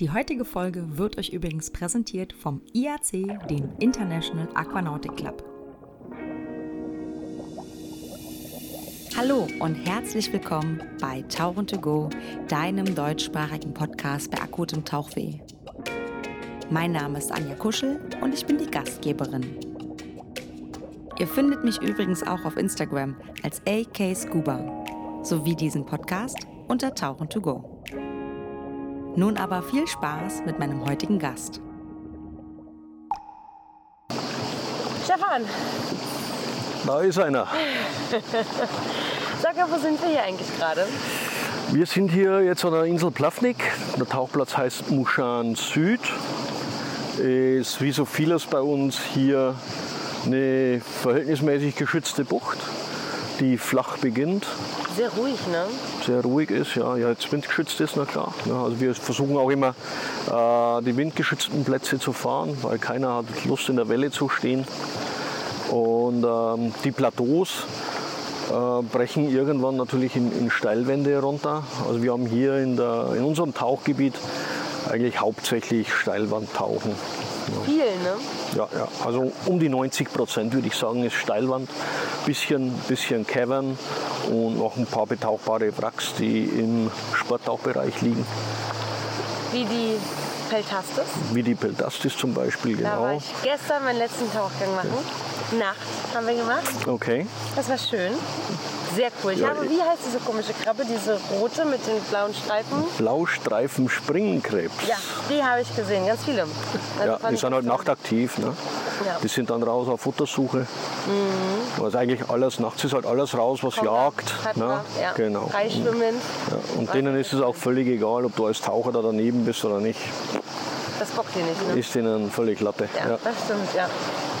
Die heutige Folge wird euch übrigens präsentiert vom IAC, dem International Aquanautic Club. Hallo und herzlich willkommen bei Tauchen to Go, deinem deutschsprachigen Podcast bei akutem Tauchweh. Mein Name ist Anja Kuschel und ich bin die Gastgeberin. Ihr findet mich übrigens auch auf Instagram als AK Scuba sowie diesen Podcast unter Tauchen to Go. Nun aber viel Spaß mit meinem heutigen Gast. Stefan, Da ist einer. sag mal, wo sind wir hier eigentlich gerade? Wir sind hier jetzt an der Insel Plavnik. Der Tauchplatz heißt Muschan Süd. Ist wie so vieles bei uns hier eine verhältnismäßig geschützte Bucht, die flach beginnt, Sehr ruhig, ne? sehr ruhig ist, ja, ja jetzt windgeschützt ist, na klar. Ja, also wir versuchen auch immer äh, die windgeschützten Plätze zu fahren, weil keiner hat Lust in der Welle zu stehen. Und ähm, die Plateaus äh, brechen irgendwann natürlich in, in Steilwände runter. Also wir haben hier in, der, in unserem Tauchgebiet eigentlich hauptsächlich Steilwandtauchen. Viel, ne? Ja, ja, also um die 90 Prozent würde ich sagen, ist Steilwand, bisschen, bisschen Cavern und noch ein paar betauchbare Wracks, die im Sporttauchbereich liegen, Wie die Peltastis. wie die Peltastis zum Beispiel. Da war Genau. ich gestern meinen letzten Tauchgang machen. Nacht haben wir gemacht. Okay. Das war schön. Sehr cool. Ich Ja, habe, wie heißt diese komische Krabbe, diese rote mit den blauen Streifen? Blaustreifen Springenkrebs. Ja, die habe ich gesehen, ganz viele. Also Ja, die sind halt nachtaktiv. Ne? Ja. Die sind dann raus auf Futtersuche. Also eigentlich alles, nachts ist halt alles raus, was Kommt jagt. Hat ne? man, ja. Genau. Freischwimmend. Ja, und denen ist es auch völlig egal, ob du als Taucher da daneben bist oder nicht. Das bockt die nicht, ne? Ist denen völlig Latte. Ja, Ja. das stimmt, ja.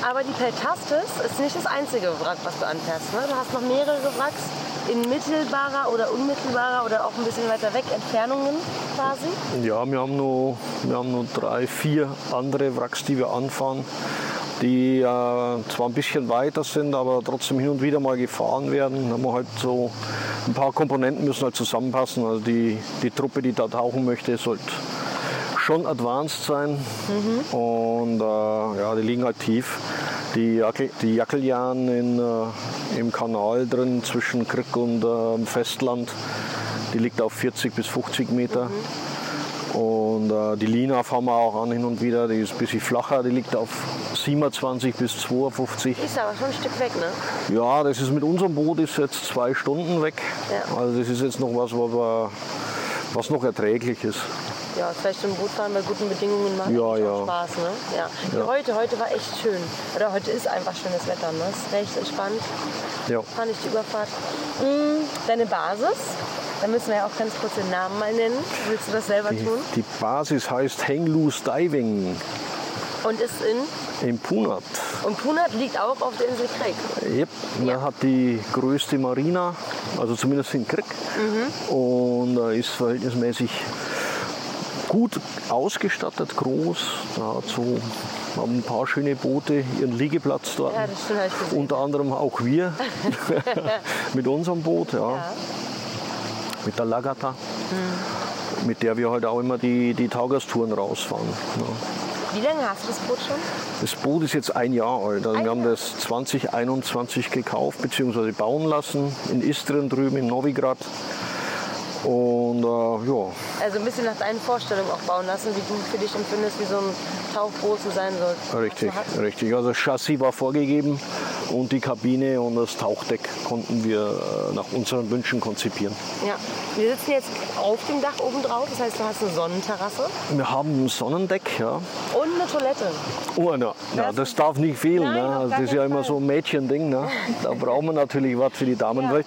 Aber die Peltastis ist nicht das einzige Wrack, was du anfährst. Ne? Du hast noch mehrere Wracks in mittelbarer oder unmittelbarer oder auch ein bisschen weiter weg Entfernungen quasi. Ja, wir haben nur, wir haben nur drei, vier andere Wracks, die wir anfahren, die äh, zwar ein bisschen weiter sind, aber trotzdem hin und wieder mal gefahren werden. Da haben wir halt so ein paar Komponenten müssen halt zusammenpassen. Also die, die Truppe, die da tauchen möchte, sollte schon advanced sein. Und äh, ja, die liegen halt tief. Die, Jackel, die Jackeljan in, äh, im Kanal drin zwischen Krick und äh, Festland, die liegt auf 40 bis 50 Meter. Und äh, die Lina fahren wir auch an hin und wieder, die ist ein bisschen flacher, die liegt auf 27 bis 52. Ist aber schon ein Stück weg, ne? Ja, das ist mit unserem Boot ist jetzt zwei Stunden weg. Ja. Also das ist jetzt noch was, was, was noch erträglich ist. Ja, vielleicht im Bootfahren bei guten Bedingungen macht Ja, ja. Spaß, ne? Ja. Ja. Heute, heute war echt schön. Oder heute ist einfach schönes Wetter, ne? Ist recht entspannt. Ja. Fand ich die Überfahrt. Mm, deine Basis, da müssen wir ja auch ganz kurz den Namen mal nennen. Willst du das selber Die, tun? die Basis heißt Hang Loose Diving Und ist in in Punat. Und Punat liegt auch auf der Insel Kreck. Yep. Ja. Man hat die größte Marina, also zumindest in Krieg. Mhm. Und ist verhältnismäßig gut ausgestattet, groß. Da hat so haben ein paar schöne Boote ihren Liegeplatz dort. Ja, das stimmt. Unter anderem auch wir mit unserem Boot, ja. mit der Lagata, Mhm. mit der wir halt auch immer die, die Taugastouren rausfahren. Ja. Wie lange hast du das Boot schon? Das Boot ist jetzt ein Jahr alt. Also Ein wir haben Jahr? das 2021 gekauft bzw. bauen lassen in Istrien drüben in Novigrad. Und äh, ja, Also ein bisschen nach deinen Vorstellungen auch bauen lassen, wie du für dich empfindest, wie so ein Tauchboot sein soll. richtig, richtig. Also das Chassis war vorgegeben und die Kabine und das Tauchdeck konnten wir äh, nach unseren Wünschen konzipieren. Ja. Wir sitzen jetzt auf dem Dach oben drauf, das heißt, du hast eine Sonnenterrasse Wir haben ein Sonnendeck, ja. und eine Toilette. Oh, na, na, Das- darf nicht fehlen. Nein, ne? das ist ja immer Fall. so ein Mädchending. Ne? Da brauchen wir natürlich was für die Damenwelt.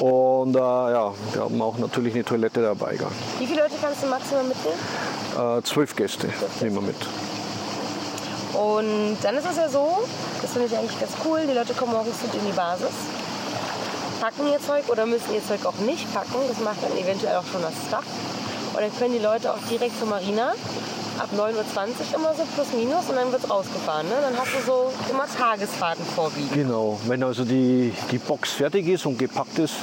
Und äh, ja, wir haben auch natürlich eine Toilette dabei. Gell? Wie viele Leute kannst du maximal mitnehmen? Äh, zwölf Gäste nehmen wir mit. Und dann ist es ja so, das finde ich eigentlich ganz cool, die Leute kommen morgens mit in die Basis, packen ihr Zeug oder müssen ihr Zeug auch nicht packen, das macht dann eventuell auch schon das Staff. Und dann können die Leute auch direkt zur Marina ab 9.20 Uhr immer so plus minus und dann wird es rausgefahren. Ne? Dann hast du so immer Tagesfahrten vorwiegend. Genau, wenn also die, die Box fertig ist und gepackt ist,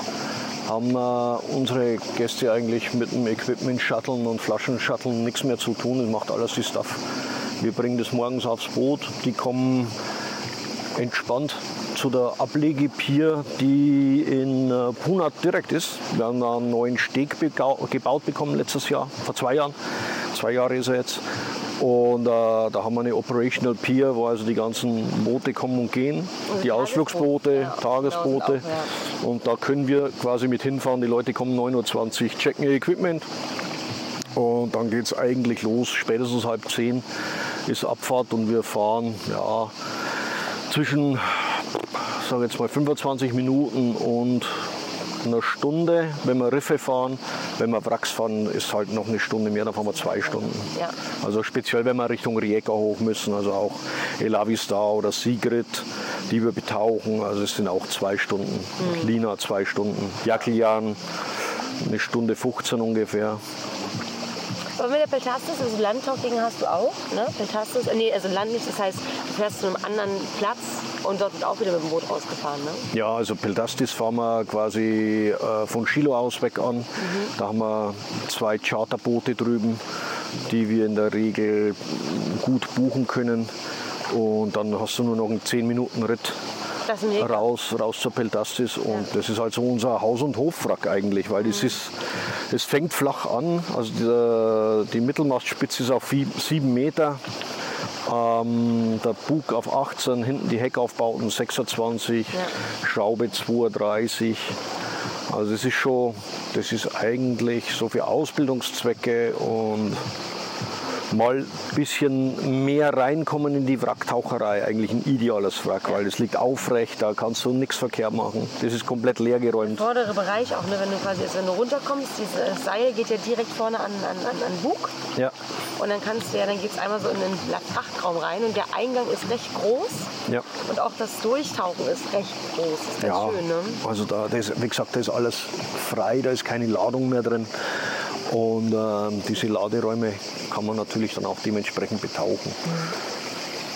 haben äh, unsere Gäste eigentlich mit dem Equipment Shutteln und Flaschen-Shutteln nichts mehr zu tun. Das macht alles die Stuff. Wir bringen das morgens aufs Boot. Die kommen entspannt zu der Ablegepier, die in äh, Punat direkt ist. Wir haben da einen neuen Steg gebaut bekommen letztes Jahr, vor zwei Jahren. Zwei Jahre ist er jetzt. Und äh, da haben wir eine Operational Pier, wo also die ganzen Boote kommen und gehen, und die Ausflugsboote, ja, Tagesboote. Auch, ja. Und da können wir quasi mit hinfahren. Die Leute kommen 9.20 Uhr, checken ihr Equipment. Und dann geht es eigentlich los. Spätestens halb zehn ist Abfahrt und wir fahren ja, zwischen sage jetzt mal 25 Minuten und einer Stunde, wenn wir Riffe fahren. Wenn wir Wracks fahren, ist halt noch eine Stunde mehr, dann fahren wir zwei Stunden. Ja. Also speziell, wenn wir Richtung Rijeka hoch müssen, also auch Elavista oder Sigrid, die wir betauchen, also es sind auch zwei Stunden. Mhm. Lina zwei Stunden. Jaklian eine Stunde 15 ungefähr. Aber mit der Peltastis, also Landtauchding hast du auch, ne? Peltastis, äh, nee, also Land nicht, das heißt, du fährst zu einem anderen Platz und dort wird auch wieder mit dem Boot rausgefahren, ne? Ja, also Peltastis fahren wir quasi äh, von Chilo aus weg an. Mhm. Da haben wir zwei Charterboote drüben, die wir in der Regel gut buchen können. Und dann hast du nur noch einen 10 Minuten Ritt raus, raus zur Peltastis. Und ja. das ist also unser Haus- und Hofwrack eigentlich, weil mhm. das ist, es fängt flach an. Also die, die Mittelmastspitze ist auf 7 Meter. Ähm, der Bug auf 18, hinten die Heckaufbauten 26, ja. Schraube 32. Also das ist schon, das ist eigentlich so für Ausbildungszwecke und mal ein bisschen mehr reinkommen in die Wracktaucherei. Eigentlich ein ideales Wrack, weil es liegt aufrecht, da kannst du nichts verkehrt machen. Das ist komplett leergeräumt. Der vordere Bereich auch, ne, wenn du quasi wenn du runterkommst, dieses Seil geht ja direkt vorne an, an, an, an Bug. Ja. Und dann kannst du ja, dann geht es einmal so in den Frachtraum rein und der Eingang ist recht groß. Ja. Und auch das Durchtauchen ist recht groß. Das ist ja, schön, ne? Also da, das, wie gesagt, da ist alles frei, da ist keine Ladung mehr drin. Und äh, diese Laderäume kann man natürlich dann auch dementsprechend betauchen.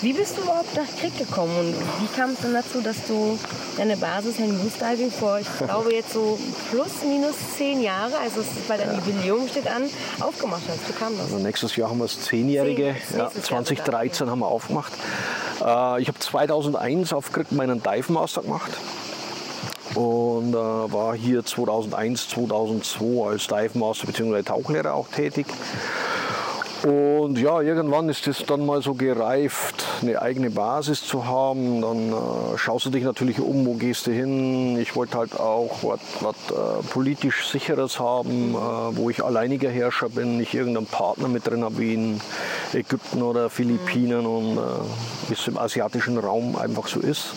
Wie bist du überhaupt nach Krieg gekommen und wie kam es dann dazu, dass du deine Basis Loose Diving vor, ich glaube jetzt so plus minus zehn Jahre, also es ist bei deinem Jubiläum steht an, aufgemacht hast? Wie kam das? Also nächstes Jahr haben wir das Zehnjährige, Zehn, ja, 2013 haben wir aufgemacht. Äh, ich habe 2001 auf Krieg meinen Dive Master gemacht und äh, war hier 2001, 2002 als Dive Master bzw. Tauchlehrer auch tätig. Und ja, irgendwann ist es dann mal so gereift, eine eigene Basis zu haben. Dann äh, schaust du dich natürlich um, wo gehst du hin. Ich wollte halt auch was äh, politisch Sicheres haben, äh, wo ich alleiniger Herrscher bin, nicht irgendeinen Partner mit drin habe wie in Ägypten oder Philippinen und äh, wie es im asiatischen Raum einfach so ist.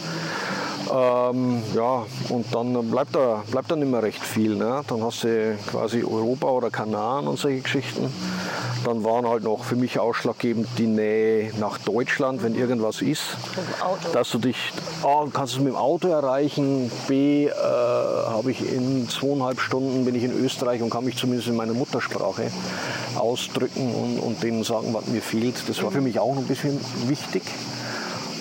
Ähm, ja, und dann bleibt da, bleibt da nicht mehr recht viel. Ne? Dann hast du quasi Europa oder Kanaren und solche Geschichten. Dann waren halt noch für mich ausschlaggebend die Nähe nach Deutschland, wenn irgendwas ist. Dass du dich, A, kannst du es mit dem Auto erreichen, B, äh, habe ich in zweieinhalb Stunden bin ich in Österreich und kann mich zumindest in meiner Muttersprache ausdrücken und, und denen sagen, was mir fehlt. Das war für mich auch noch ein bisschen wichtig.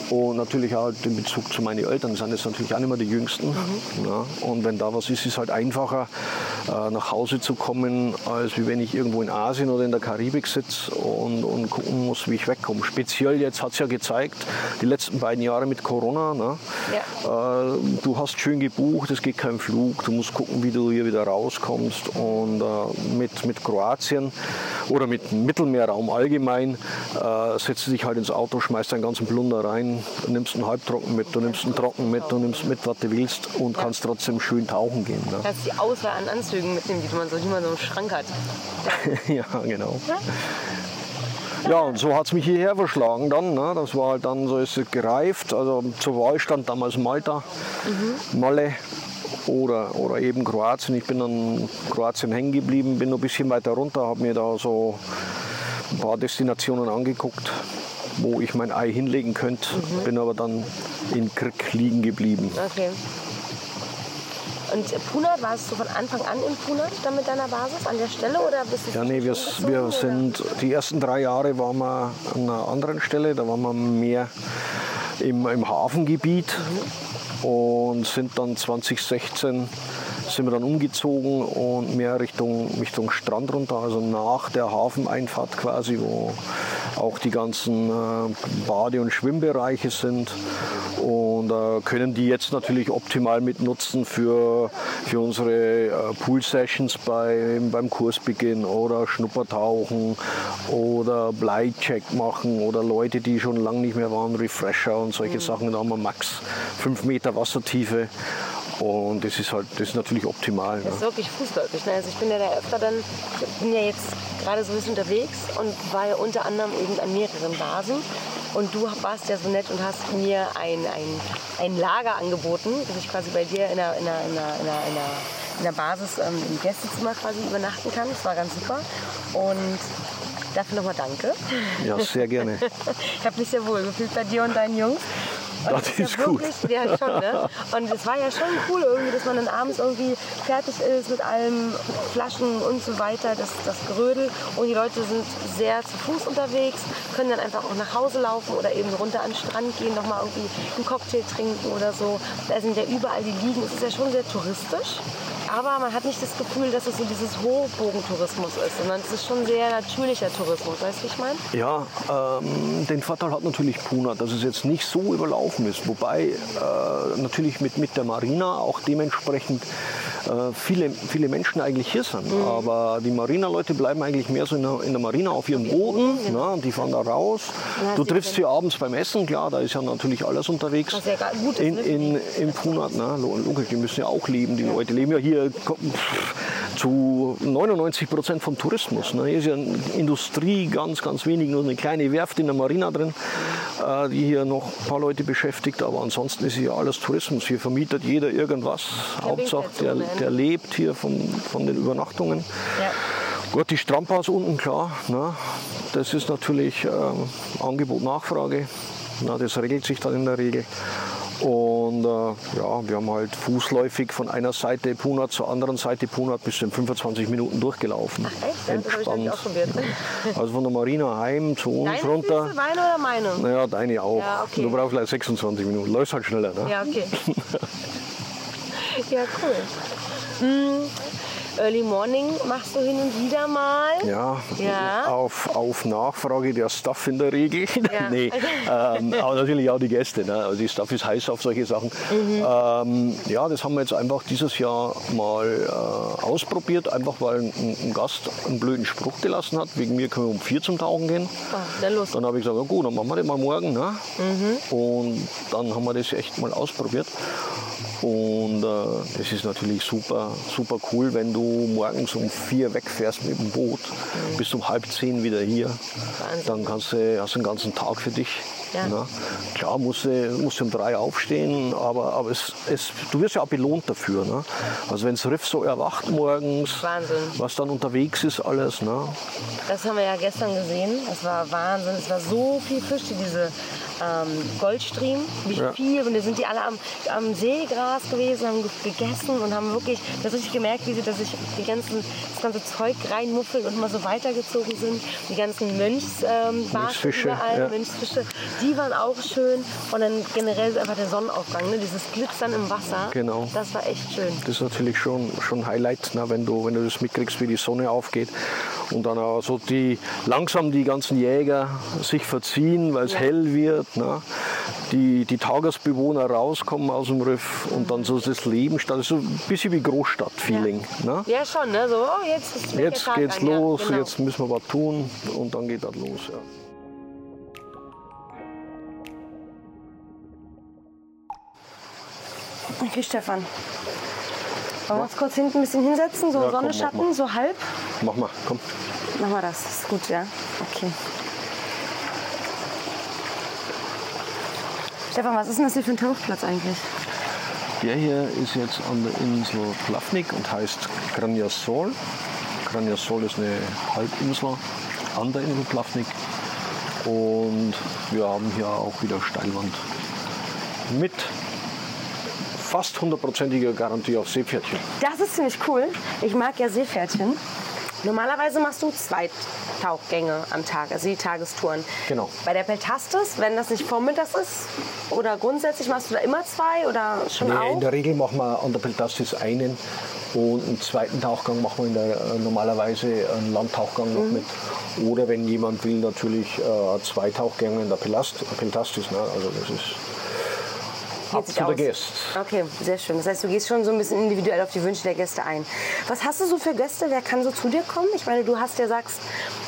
Und natürlich auch den Bezug zu meinen Eltern, das sind jetzt natürlich auch nicht mehr die Jüngsten. Mhm. Ja, und wenn da was ist, ist es halt einfacher, äh, nach Hause zu kommen, als wie wenn ich irgendwo in Asien oder in der Karibik sitze und, und gucken muss, wie ich wegkomme. Speziell jetzt hat es ja gezeigt, die letzten beiden Jahre mit Corona. Ne? Ja. Äh, du hast schön gebucht, es geht kein Flug, du musst gucken, wie du hier wieder rauskommst. Und äh, mit, mit Kroatien oder mit Mittelmeerraum allgemein setzt du dich halt ins Auto, schmeißt deinen ganzen Plunder rein, Du nimmst einen Halbtrocken mit, du nimmst einen Trocken mit, du nimmst mit, was du willst und ja. kannst trotzdem schön tauchen gehen. Ne? Du kannst die Auswahl an Anzügen mitnehmen, die man so, die man so im Schrank hat. ja, genau. Ja? Ja, und so hat es mich hierher verschlagen dann. Ne? Das war halt dann, so ist es gereift. Also zur Wahl stand damals Malta, mhm. Malle oder, oder eben Kroatien. Ich bin dann Kroatien hängen geblieben, bin noch ein bisschen weiter runter, habe mir da so ein paar Destinationen angeguckt wo ich mein Ei hinlegen könnte. Mhm. Bin aber dann in Krieg liegen geblieben. Okay. Und Punat, warst du von Anfang an in Punat dann mit deiner Basis an der Stelle oder bist du Ja, nee, wir, wir sind die ersten drei Jahre waren wir an einer anderen Stelle, da waren wir mehr im, im Hafengebiet mhm. und sind dann 2016 sind wir dann umgezogen und mehr Richtung, Richtung Strand runter, also nach der Hafeneinfahrt quasi, wo auch die ganzen äh, Bade- und Schwimmbereiche sind und äh, können die jetzt natürlich optimal mitnutzen für, für unsere äh, Pool-Sessions bei, beim Kursbeginn oder Schnuppertauchen oder Bleicheck machen oder Leute, die schon lange nicht mehr waren, Refresher und solche mhm. Sachen. Da haben wir max 5 Meter Wassertiefe. Und das ist halt, das ist natürlich optimal. Das ist ne? wirklich fußläufig. Ne? Also ich bin ja da öfter dann, ich bin ja jetzt gerade so ein bisschen unterwegs und war ja unter anderem eben an mehreren Basen. Und du warst ja so nett und hast mir ein, ein, ein Lager angeboten, dass ich quasi bei dir in der, in der, in der, in der, in der Basis ähm, im Gästezimmer quasi übernachten kann. Das war ganz super. Und dafür nochmal danke. Ja, sehr gerne. ich habe mich sehr wohl gefühlt bei dir und deinen Jungs. Und das ist ja gut. ja, schon, ne? Und es war ja schon cool irgendwie, dass man dann abends irgendwie fertig ist mit allem, Flaschen und so weiter, das, das Gerödel. Und die Leute sind sehr zu Fuß unterwegs, können dann einfach auch nach Hause laufen oder eben runter an den Strand gehen, nochmal irgendwie einen Cocktail trinken oder so. Da sind ja überall die Liegen. Es ist ja schon sehr touristisch. Aber man hat nicht das Gefühl, dass es so dieses Hochbogentourismus ist, sondern es ist schon sehr natürlicher Tourismus. Weißt du, wie ich meine? Ja, ähm, den Vorteil hat natürlich Puna, dass es jetzt nicht so überlaufen ist. Wobei äh, natürlich mit, mit der Marina auch dementsprechend äh, viele, viele Menschen eigentlich hier sind. Mhm. Aber die Marina-Leute bleiben eigentlich mehr so in der, in der Marina auf ihren Booten. Mhm. Ne, die fahren da raus. Du triffst sie abends beim Essen, klar, da ist ja natürlich alles unterwegs. Was ja gut in, in, in Punat, ne? logisch, die müssen ja auch leben. Die ja. Leute leben ja hier zu 99 Prozent vom Tourismus. Ne? Hier ist ja Industrie, ganz, ganz wenig, nur eine kleine Werft in der Marina drin, äh, die hier noch ein paar Leute beschäftigt. Aber ansonsten ist hier alles Tourismus. Hier vermietet jeder irgendwas. Hauptsache, der, der lebt hier von, von den Übernachtungen. Ja. Gut, die Strandbars unten, klar. Ne? Das ist natürlich ähm, Angebot, Nachfrage. Na, das regelt sich dann in der Regel. Und äh, ja, wir haben halt fußläufig von einer Seite Punat zur anderen Seite Punat bis in 25 Minuten durchgelaufen. Ach echt? Entspannt. also von der Marina heim zu uns Deine runter. Füße, meine oder meine? Naja, deine auch. Ja, okay. Du brauchst gleich 26 Minuten. Läufst halt schneller. Ne? Ja, okay. ja, cool. Hm, Early Morning machst du hin und wieder mal. Ja, ja. Auf, auf Nachfrage der Staff in der Regel. Ja. nee, ähm, aber natürlich auch die Gäste. Ne? Also die Staff ist heiß auf solche Sachen. Mhm. Ähm, ja, das haben wir jetzt einfach dieses Jahr mal äh, ausprobiert, einfach weil ein, ein, Gast einen blöden Spruch gelassen hat. Wegen mir können wir um vier zum Tauchen gehen. Oh, dann habe ich gesagt, ja, gut, dann machen wir das mal morgen. Ne? Mhm. Und dann haben wir das echt mal ausprobiert. Und äh, das ist natürlich super, super cool, wenn du morgens um vier wegfährst mit dem Boot, mhm. bis um halb zehn wieder hier. Wahnsinn. Dann kannst du, hast du den ganzen Tag für dich. Ja. Ne? Klar musst du, musst du um drei aufstehen, aber, aber es, es, du wirst ja auch belohnt dafür. Ne? Also wenn das Riff so erwacht morgens, Wahnsinn. was dann unterwegs ist alles. Ne? Das haben wir ja gestern gesehen. Es war Wahnsinn. Es war so viel Fisch, diese ähm, Goldstream, wie ja. viel. Und da sind die alle am, am Seegras gewesen, haben gegessen und haben wirklich, das richtig gemerkt, wie sie da sich die ganzen, das ganze Zeug reinmuffeln und immer so weitergezogen sind. Die ganzen Mönchs, ähm, Mönchsfische, überall, ja. Mönchsfische, die waren auch schön. Und dann generell einfach der Sonnenaufgang, ne? dieses Glitzern im Wasser. Genau. Das war echt schön. Das ist natürlich schon, schon Highlight, ne? wenn, du, wenn du das mitkriegst, wie die Sonne aufgeht. Und dann auch so die, langsam die ganzen Jäger sich verziehen, weil es ja. hell wird Ne? Die, die Tagesbewohner rauskommen aus dem Riff und dann so das Leben statt. So ein bisschen wie Großstadt-Feeling. Ja. Ne? ja, schon. Ne? So, oh, jetzt ist jetzt geht's an, los, ja, genau. jetzt müssen wir was tun und dann geht das los. Ja. Okay, Stefan. Wollen wir uns kurz hinten ein bisschen hinsetzen? So ja, Sonne, komm, Schatten, so halb? Mach mal, komm. Mach mal das, ist gut, ja. Okay. Stefan, was ist denn das hier für ein Tauchplatz eigentlich? Der hier ist jetzt an der Insel Plavnik und heißt Graniasol. Graniasol ist eine Halbinsel an der Insel Plavnik. Und wir haben hier auch wieder Steilwand mit fast hundertprozentiger Garantie auf Seepferdchen. Das ist ziemlich cool. Ich mag ja Seepferdchen. Normalerweise machst du zwei Tauchgänge am Tag, also die Tagestouren. Genau. Bei der Peltastis, wenn das nicht vormittags ist, oder grundsätzlich machst du da immer zwei oder schon Nee, auch? in der Regel machen wir an der Peltastis einen und einen zweiten Tauchgang machen wir in der, äh, normalerweise einen Landtauchgang Mhm. noch mit. Oder wenn jemand will, natürlich äh, zwei Tauchgänge in der Pelast, Peltastis. Ne? Also das ist Sich to the aus. guests. Okay, sehr schön. Das heißt, du gehst schon so ein bisschen individuell auf die Wünsche der Gäste ein. Was hast du so für Gäste? Wer kann so zu dir kommen? Ich meine, du hast ja sagst,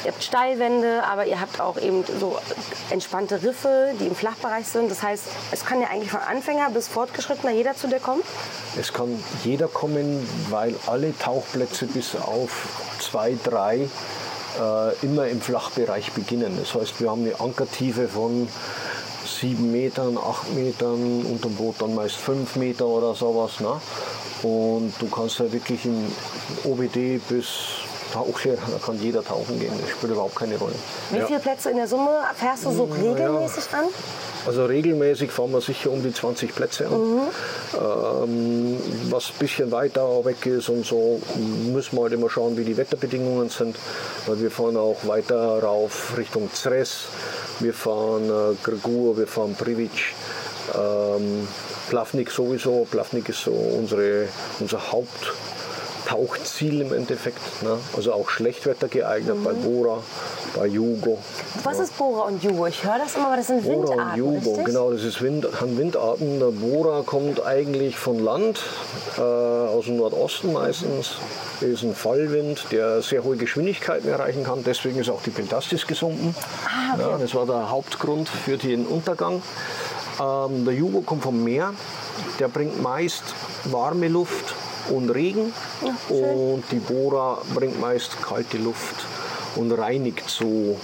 ihr habt Steilwände, aber ihr habt auch eben so entspannte Riffe, die im Flachbereich sind. Das heißt, es kann ja eigentlich von Anfänger bis Fortgeschrittener jeder zu dir kommen. Es kann jeder kommen, weil alle Tauchplätze bis auf zwei, drei äh, immer im Flachbereich beginnen. Das heißt, wir haben eine Ankertiefe von sieben Metern, acht Metern, unterm Boot dann meist fünf Meter oder sowas. Ne? Und du kannst ja wirklich im OBD bis Tauchlehrer, da kann jeder tauchen gehen. Das spielt überhaupt keine Rolle. Wie Ja. viele Plätze in der Summe fährst du so regelmäßig an? Also regelmäßig fahren wir sicher um die 20 Plätze an. Ähm, was ein bisschen weiter weg ist und so, müssen wir halt immer schauen, wie die Wetterbedingungen sind. Weil wir fahren auch weiter rauf Richtung Zres, wir fahren äh, Gregur, wir fahren Privic, ähm, Plavnik sowieso. Plavnik ist so unsere, unser Haupttauchziel im Endeffekt. Ne? Also auch Schlechtwetter geeignet bei Bora, bei Jugo. Was ist Bora und Jugo? Ich höre das immer, aber das sind Bora und Windarten, Jugo, richtig? genau, das ist Wind, haben Windarten. Der Bora kommt eigentlich von Land, äh, aus dem Nordosten meistens. Ist ein Fallwind, der sehr hohe Geschwindigkeiten erreichen kann. Deswegen ist auch die Pentastis gesunken. Ah, okay. ja, das war der Hauptgrund für den Untergang. Ähm, der Jugo kommt vom Meer. Der bringt meist warme Luft und Regen. und die Bora bringt meist kalte Luft und reinigt so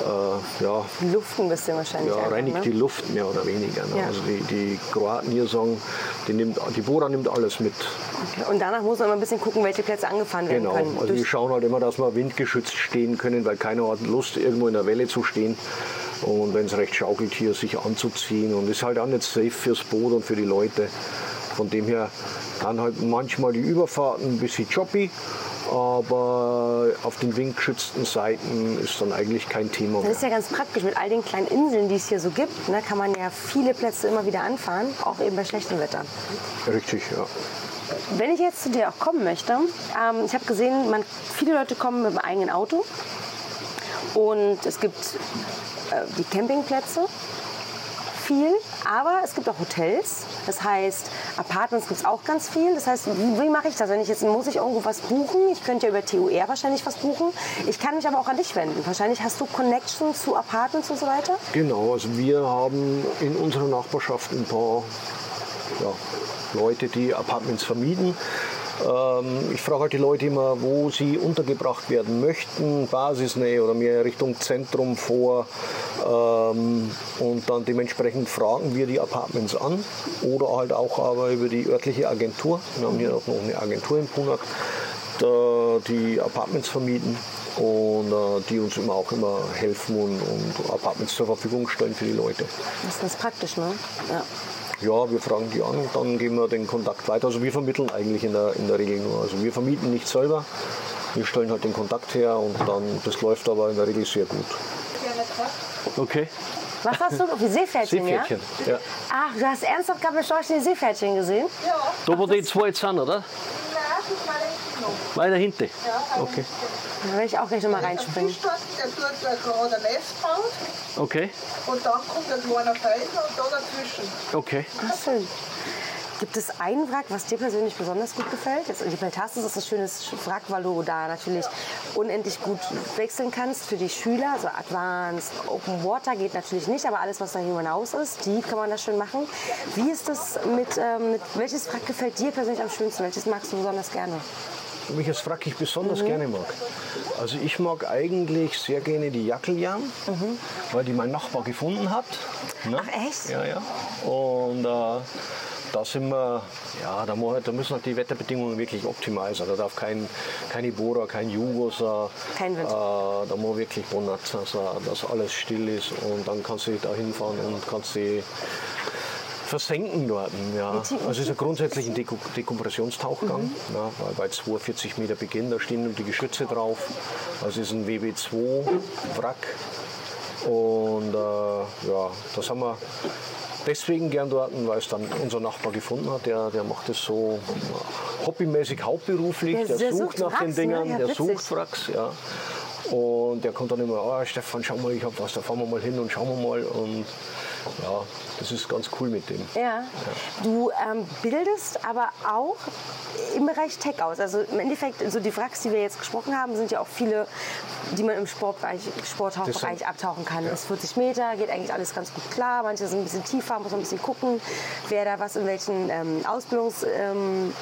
äh, ja, Die Luft ein bisschen wahrscheinlich. ja, reinigt ne? die Luft mehr oder weniger. Ne? Ja. Also die, die Kroaten hier sagen, die, nimmt, die Bora nimmt alles mit. Und danach muss man immer ein bisschen gucken, welche Plätze angefahren werden Genau. können. Also Durch- wir schauen halt immer, dass wir windgeschützt stehen können, weil keiner hat Lust, irgendwo in der Welle zu stehen. Und wenn es recht schaukelt hier, sich anzuziehen. Und ist halt auch nicht safe fürs Boot und für die Leute. Von dem her dann halt manchmal die Überfahrten ein bisschen choppy. Aber auf den windgeschützten Seiten ist dann eigentlich kein Thema Das mehr. ist ja ganz praktisch. Mit all den kleinen Inseln, die es hier so gibt, ne, kann man ja viele Plätze immer wieder anfahren, auch eben bei schlechtem Wetter. Richtig, ja. Wenn ich jetzt zu dir auch kommen möchte, ähm, ich habe gesehen, man, viele Leute kommen mit dem eigenen Auto und es gibt äh, die Campingplätze, viel, aber es gibt auch Hotels. Das heißt, Apartments gibt es auch ganz viel. Das heißt, wie, mache ich das? Wenn ich jetzt muss ich irgendwo was buchen. Ich könnte ja über TUR wahrscheinlich was buchen. Ich kann mich aber auch an dich wenden. Wahrscheinlich hast du Connections zu Apartments und so weiter. Genau, also wir haben in unserer Nachbarschaft ein paar ja, Leute, die Apartments vermieten. Ähm, ich frage halt die Leute immer, wo sie untergebracht werden möchten, Basisnähe oder mehr Richtung Zentrum vor. Ähm, und dann dementsprechend fragen wir die Apartments an oder halt auch aber über die örtliche Agentur. Wir haben hier auch noch eine Agentur in Punak, die Apartments vermieten und äh, die uns immer auch immer helfen und, und Apartments zur Verfügung stellen für die Leute. Das ist ganz praktisch, ne? Ja. Ja, wir fragen die an und dann geben wir den Kontakt weiter. Also wir vermitteln eigentlich in der, in der Regel nur. Also wir vermieten nicht selber. Wir stellen halt den Kontakt her und dann, das läuft aber in der Regel sehr gut. Okay. Was hast du? Die Seepferdchen, Seepferdchen. ja? Ja. Ach, du hast ernsthaft gerade mit Storchen die Seepferdchen gesehen? Da wo die zwei jetzt sind, oder? Weiter hinten. Okay. Da will ich auch gleich nochmal reinspringen. Der tut da gerade ein Nest baut Okay. und dann kommt ein kleiner Felsen und da dazwischen. Okay. Ach, schön. Gibt es einen Wrack, was dir persönlich besonders gut gefällt? Jetzt, die Peltastis ist ein schönes Wrack, weil du da natürlich unendlich gut wechseln kannst für die Schüler. Also Advanced, Open Water geht natürlich nicht, aber alles, was darüber hinaus ist, die kann man da schön machen. Wie ist das mit, ähm, mit welches Wrack gefällt dir persönlich am schönsten? Welches magst du besonders gerne? Welches Wrack ich besonders gerne mag. Also ich mag eigentlich sehr gerne die Jackeljahn, weil die mein Nachbar gefunden hat. Ne? Ach, echt? Ja, ja. Und äh, da sind wir, ja, da, muss, da müssen halt die Wetterbedingungen wirklich optimal sein. Da darf kein, keine Bora, kein Jugos, äh, Kein Wind. Äh, da muss wirklich wundert, also, dass alles still ist und dann kannst du da hinfahren und kannst die versenken dort. Ja. Also es ist ja grundsätzlich ein Deko Dekompressionstauchgang, Mhm. ja, weil bei 42 Meter Beginn, da stehen die Geschütze drauf. Also es ist ein WB2-Wrack. Und äh, ja, das haben wir deswegen gern dort, weil es dann unser Nachbar gefunden hat. Der, der macht es so ja, hobbymäßig, hauptberuflich. Der- Der, der sucht sucht nach Wracks, den Dingern, ne? Ja, der witzig. sucht Wracks, ja. Und der kommt dann immer, oh, Stefan, schau mal, ich hab was, da fahren wir mal hin und schauen wir mal. Und ja, das ist ganz cool mit dem. Ja. Du ähm, bildest aber auch im Bereich Tech aus. Also im Endeffekt, so die Wracks, die wir jetzt gesprochen haben, sind ja auch viele, die man im Sportbereich, Sporttauchbereich abtauchen kann. Das ist 40 Meter, geht eigentlich alles ganz gut klar. Manche sind ein bisschen tiefer, muss man ein bisschen gucken, wer da was in welchen ähm, Ausbildungs... Ähm,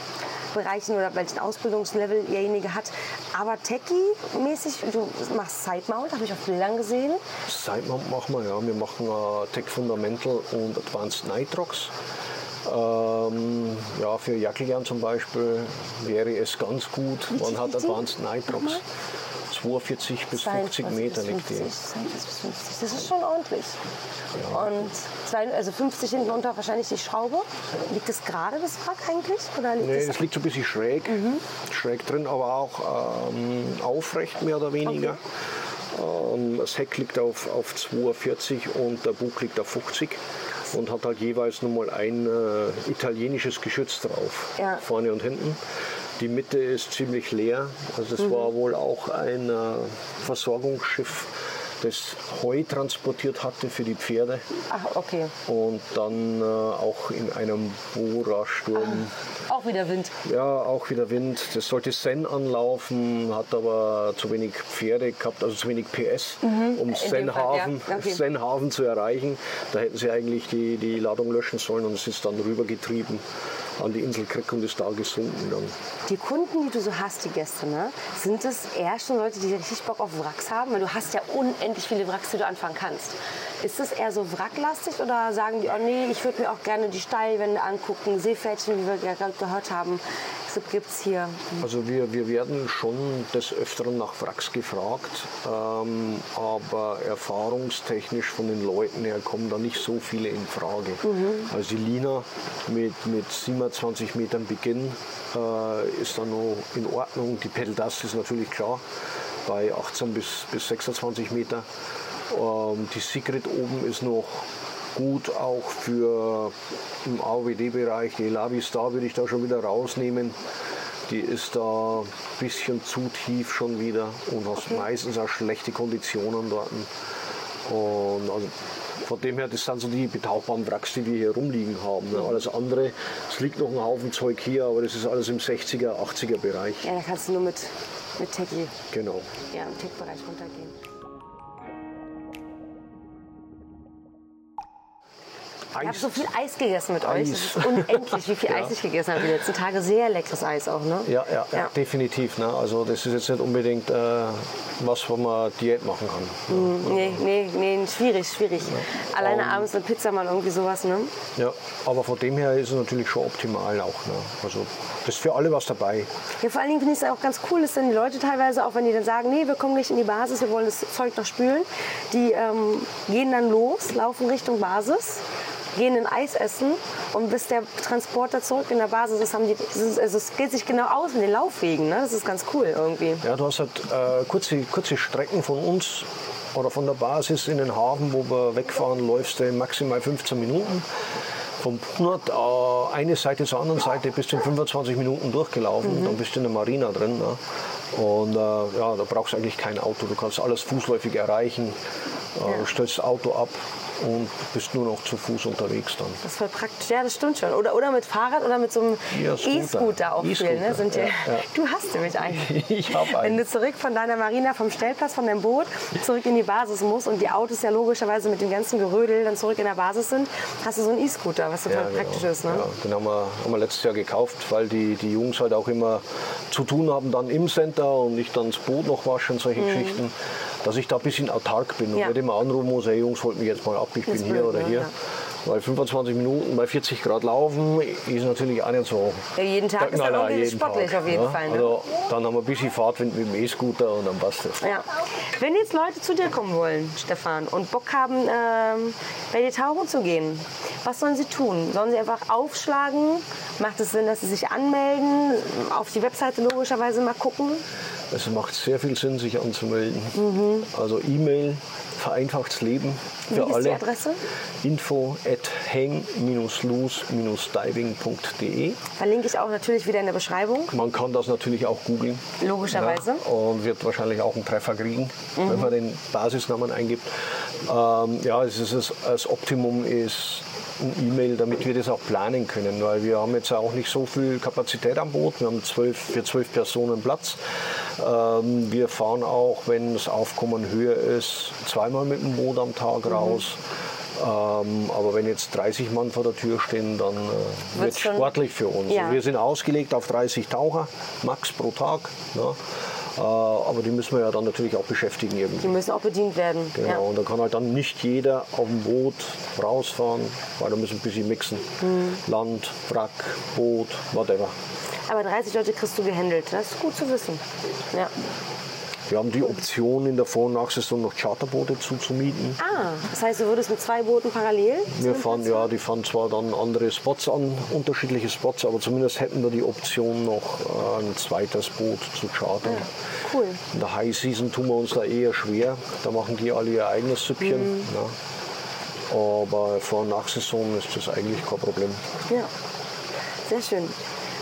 Bereichen oder welchen Ausbildungslevel derjenige hat. Aber Techie-mäßig, du machst Sidemount, habe ich auf Bildern gesehen. Sidemount machen wir, ja. Wir machen äh, Tech Fundamental und Advanced Nitrox. Ähm, ja, für Jackeljern zum Beispiel wäre es ganz gut. Wie Man hat? Advanced Nitrox. 42 bis 50 42 Meter liegt die. 50, 42 bis 50. Das ist schon ordentlich. Und zwei, also 50 hinten unter wahrscheinlich die Schraube. Liegt das gerade, das Wrack eigentlich? Oder liegt Nee, das das liegt so ein bisschen schräg, schräg drin, aber auch ähm, aufrecht mehr oder weniger. Ähm, das Heck liegt auf, auf 42 und der Bug liegt auf 50 und hat halt jeweils nur mal ein äh, italienisches Geschütz drauf, Ja. vorne und hinten. Die Mitte ist ziemlich leer. Also das war wohl auch ein äh, Versorgungsschiff, das Heu transportiert hatte für die Pferde Ach, okay. und dann äh, auch in einem Bora-Sturm Auch wieder Wind. ja, auch wieder Wind. Das sollte Sen anlaufen, hat aber zu wenig Pferde gehabt, also zu wenig PS, um Mhm. dem Senhaven, Fall, ja. Okay. Senhaven zu erreichen. Da hätten sie eigentlich die, die Ladung löschen sollen und es ist dann rübergetrieben an die Insel Krick und ist da gesunken dann. Die Kunden, die du so hast, die Gäste, ne? sind das eher schon Leute, die richtig Bock auf Wracks haben? Weil du hast ja unendlich viele Wracks, die du anfangen kannst. Ist das eher so wracklastig oder sagen die, oh nee, ich würde mir auch gerne die Steilwände angucken, Seepferdchen, wie wir gerade gehört haben, gibt es hier. Also wir, wir werden schon des Öfteren nach Wracks gefragt, ähm, aber erfahrungstechnisch von den Leuten her kommen da nicht so viele in Frage. Also die Lina mit, mit 27 Metern Beginn äh, ist dann noch in Ordnung. Die Pedaldust ist natürlich klar bei 18 bis, bis 26 Meter. Ähm, die Secret oben ist noch gut auch für im AWD-Bereich. Die Labi Star würde ich da schon wieder rausnehmen. Die ist da ein bisschen zu tief schon wieder und hast meistens auch schlechte Konditionen dort. Und also von dem her, das sind so die betauchbaren Wracks, die wir hier rumliegen haben. Ne? Alles andere, es liegt noch ein Haufen Zeug hier, aber das ist alles im 60er, 80er Bereich. Ja, da kannst du nur mit, mit Techie Genau. ja, im Tech-Bereich runtergehen. Ich habe so viel Eis gegessen mit euch. Das ist Eis. unendlich, wie viel Ja. Eis ich gegessen habe die letzten Tage. Sehr leckeres Eis auch, ne? Ja, ja, ja, Ja. definitiv. Ne? Also das ist jetzt nicht unbedingt äh, was, wo man Diät machen kann. Nee, nee, nee, schwierig, schwierig. Alleine abends eine Pizza mal irgendwie sowas, ne? Ja, aber von dem her ist es natürlich schon optimal auch. Ne? Also das ist für alle was dabei. Ja, vor allen Dingen finde ich es auch ganz cool, dass dann die Leute teilweise, auch wenn die dann sagen, nee, wir kommen nicht in die Basis, wir wollen das Zeug noch spülen, die ähm, gehen dann los, laufen Richtung Basis, gehen ein Eis essen und bis der Transporter zurück in der Basis ist, haben die, also es geht sich genau aus mit den Laufwegen, ne? das ist ganz cool irgendwie. Ja, du hast halt äh, kurze, kurze Strecken von uns oder von der Basis in den Hafen, wo wir wegfahren, läufst du in maximal 15 Minuten. Vom Punert äh, eine Seite zur anderen Seite bist du in 25 Minuten durchgelaufen, dann bist du in der Marina drin. Ne? Und äh, ja, da brauchst du eigentlich kein Auto, du kannst alles fußläufig erreichen, äh, stellst das Auto ab und bist nur noch zu Fuß unterwegs dann. Das ist voll praktisch, ja, das stimmt schon. Oder, oder mit Fahrrad oder mit so einem Ja, Scooter. E-Scooter auch viel. Ne? Sind ja, ja. Du hast nämlich einen. Ich habe Wenn einen. du zurück von deiner Marina, vom Stellplatz, von deinem Boot, zurück in die Basis musst und die Autos ja logischerweise mit dem ganzen Gerödel dann zurück in der Basis sind, hast du so einen E-Scooter, was total Ja, praktisch ist. Ne? Ja, den haben wir, haben wir letztes Jahr gekauft, weil die, die Jungs halt auch immer zu tun haben dann im Center und ich dann das Boot noch wasche und solche Geschichten, dass ich da ein bisschen autark bin und. Ja. nicht immer anrufen muss, hey Jungs, holt mich jetzt mal ab, ich Das bin hier oder ne? hier. Ja. Weil 25 Minuten bei 40 Grad laufen ist natürlich auch nicht so. Ja, jeden Tag ist dann auch jeden sportlich Tag, auf jeden ja. Fall. Ne? Also, dann haben wir ein bisschen Fahrtwind mit dem E-Scooter und dann passt es. Ja. Wenn jetzt Leute zu dir kommen wollen, Stefan, und Bock haben, ähm, bei dir tauchen zu gehen, was sollen sie tun? Sollen sie einfach aufschlagen? Macht es Sinn, dass sie sich anmelden? Auf die Webseite logischerweise mal gucken? Es macht sehr viel Sinn, sich anzumelden. Also E-Mail vereinfacht's Leben für Mhm. Wie ist alle. die Adresse? Info at hang-loose-diving.de. Verlinke ich auch natürlich wieder in der Beschreibung. Man kann das natürlich auch googeln. Logischerweise. Ja, und wird wahrscheinlich auch einen Treffer kriegen, Mhm. wenn man den Basisnamen eingibt. Ähm, ja, es ist das Optimum ist ein E-Mail, damit wir das auch planen können, weil wir haben jetzt auch nicht so viel Kapazität am Boot. Wir haben zwölf, für zwölf Personen Platz. Ähm, wir fahren auch, wenn das Aufkommen höher ist, zweimal mit dem Boot am Tag Mhm. raus. Ähm, aber wenn jetzt 30 Mann vor der Tür stehen, dann äh, wird es sportlich für uns. Ja. Wir sind ausgelegt auf 30 Taucher, max pro Tag. Ja. Äh, aber die müssen wir ja dann natürlich auch beschäftigen Die irgendwie. müssen auch bedient werden. Genau, Ja. und da kann halt dann nicht jeder auf dem Boot rausfahren, weil da müssen ein bisschen mixen. Mhm. Land, Wrack, Boot, whatever. Aber 30 Leute kriegst du gehandelt. Das ist gut zu wissen. Ja. Wir haben die Option in der Vor- und Nachsaison noch Charterboote zuzumieten. Ah, das heißt, du würdest mit zwei Booten parallel? Wir fahren, ja, die fahren zwar dann andere Spots an, unterschiedliche Spots, aber zumindest hätten wir die Option noch äh, ein zweites Boot zu chartern. Cool. In der High Season tun wir uns da eher schwer. Da machen die alle ihr eigenes Süppchen. Ja. Aber vor- und Nachsaison ist das eigentlich kein Problem. Ja, sehr schön.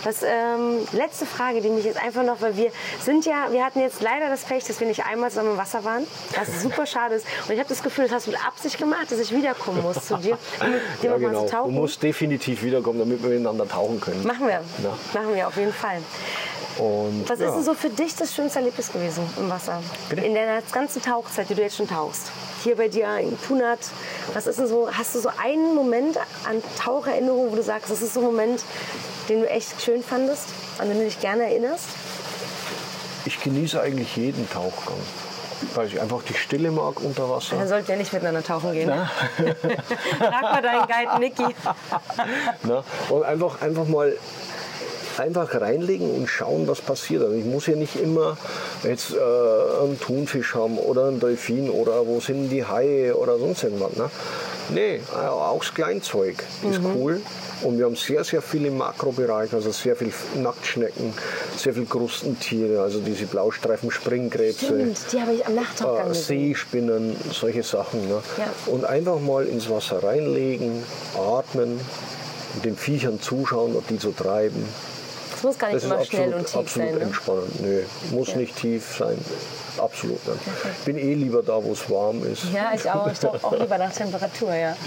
Das ähm, letzte Frage, die mich jetzt einfach noch, weil wir sind ja, wir hatten jetzt leider das Pech, dass wir nicht einmal zusammen im Wasser waren, was super schade ist. Und ich habe das Gefühl, das hast du mit Absicht gemacht, dass ich wiederkommen muss zu dir, um Ja, genau. Du musst definitiv wiederkommen, damit wir miteinander tauchen können. Machen wir, Ja. machen wir auf jeden Fall. Und, Was ja. ist denn so für dich das schönste Erlebnis gewesen im Wasser? Bitte? In deiner ganzen Tauchzeit, die du jetzt schon tauchst. Hier bei dir in Punat. Was ist denn so, hast du so einen Moment an Taucherinnerung, wo du sagst, das ist so ein Moment, den du echt schön fandest, an den du dich gerne erinnerst? Ich genieße eigentlich jeden Tauchgang, weil ich einfach die Stille mag unter Wasser. Dann sollten wir nicht miteinander tauchen gehen. Frag mal deinen Guide Niki. Ne? Und einfach, einfach mal einfach reinlegen und schauen, was passiert. Also ich muss ja nicht immer jetzt äh, einen Thunfisch haben oder einen Delfin oder wo sind die Haie oder sonst irgendwas. Ne? Nee, äh, auch das Kleinzeug ist cool. Und wir haben sehr, sehr viel im Makrobereich, also sehr viel Nacktschnecken, sehr viel Krustentiere, also diese Blaustreifen, Springkrebse. Stimmt, die habe ich am Nachttauchgang Äh. Seespinnen, solche Sachen. Ne? Ja. Und einfach mal ins Wasser reinlegen, atmen, und den Viechern zuschauen, ob die so treiben. Das muss gar nicht immer schnell absolut, und tief absolut sein. Ne? entspannend. Nö, muss nicht tief sein. Absolut. Ich bin eh lieber da, wo es warm ist. Ja, ich auch. Ich auch lieber nach Temperatur, ja.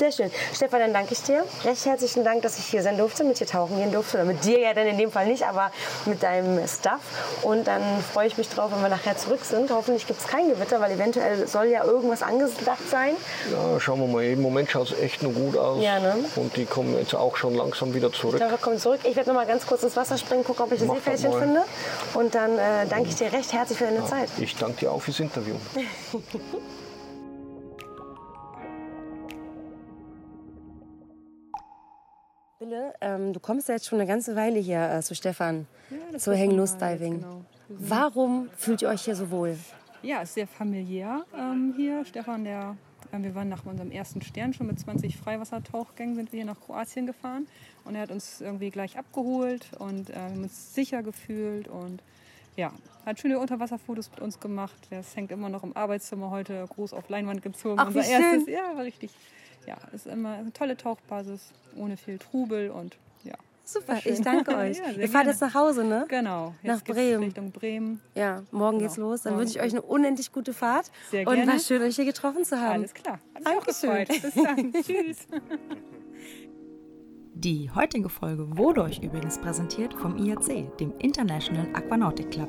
Sehr schön. Stefan, dann danke ich dir. Recht herzlichen Dank, dass ich hier sein durfte, mit dir tauchen gehen durfte. Oder mit dir ja dann in dem Fall nicht, aber mit deinem Stuff. Und dann freue ich mich drauf, wenn wir nachher zurück sind. Hoffentlich gibt es kein Gewitter, weil eventuell soll ja irgendwas angedacht sein. Ja, schauen wir mal. Im Moment schaut es echt nur gut aus. Ja, ne? Und die kommen jetzt auch schon langsam wieder zurück. Ich glaube, wir kommen zurück. Ich werde noch mal ganz kurz ins Wasser springen, gucken, ob ich das Mach Seepferdchen finde. Und dann äh, danke ich dir recht herzlich für deine Zeit. Ich danke dir auch fürs Interview. Bille, ähm, du kommst ja jetzt schon eine ganze Weile hier äh, zu Stefan, zu Hang Loose Diving. genau. Warum fühlt ihr euch hier so wohl? Ja, ist sehr familiär ähm, hier. Stefan, der, äh, wir waren nach unserem ersten Stern schon mit 20 Freiwassertauchgängen sind wir hier nach Kroatien gefahren und er hat uns irgendwie gleich abgeholt und äh, haben uns sicher gefühlt und ja, hat schöne Unterwasserfotos mit uns gemacht. Das hängt immer noch im Arbeitszimmer heute groß auf Leinwand gezogen. Ach, Unser erstes, ja, war richtig. Ja, ist immer eine tolle Tauchbasis ohne viel Trubel und ja. Super, schön. ich danke euch. Ja, ihr fahrt jetzt nach Hause, ne? Genau. Nach Jetzt geht's Bremen. Richtung Bremen. Ja, morgen geht's Genau. los. Dann Morgen. wünsche ich euch eine unendlich gute Fahrt. Sehr Und gerne. war schön, euch hier getroffen zu haben. Alles klar. Hat Dankeschön. Bis dann. Tschüss. Die heutige Folge wurde euch übrigens präsentiert vom IAC, dem International Aquanautic Club.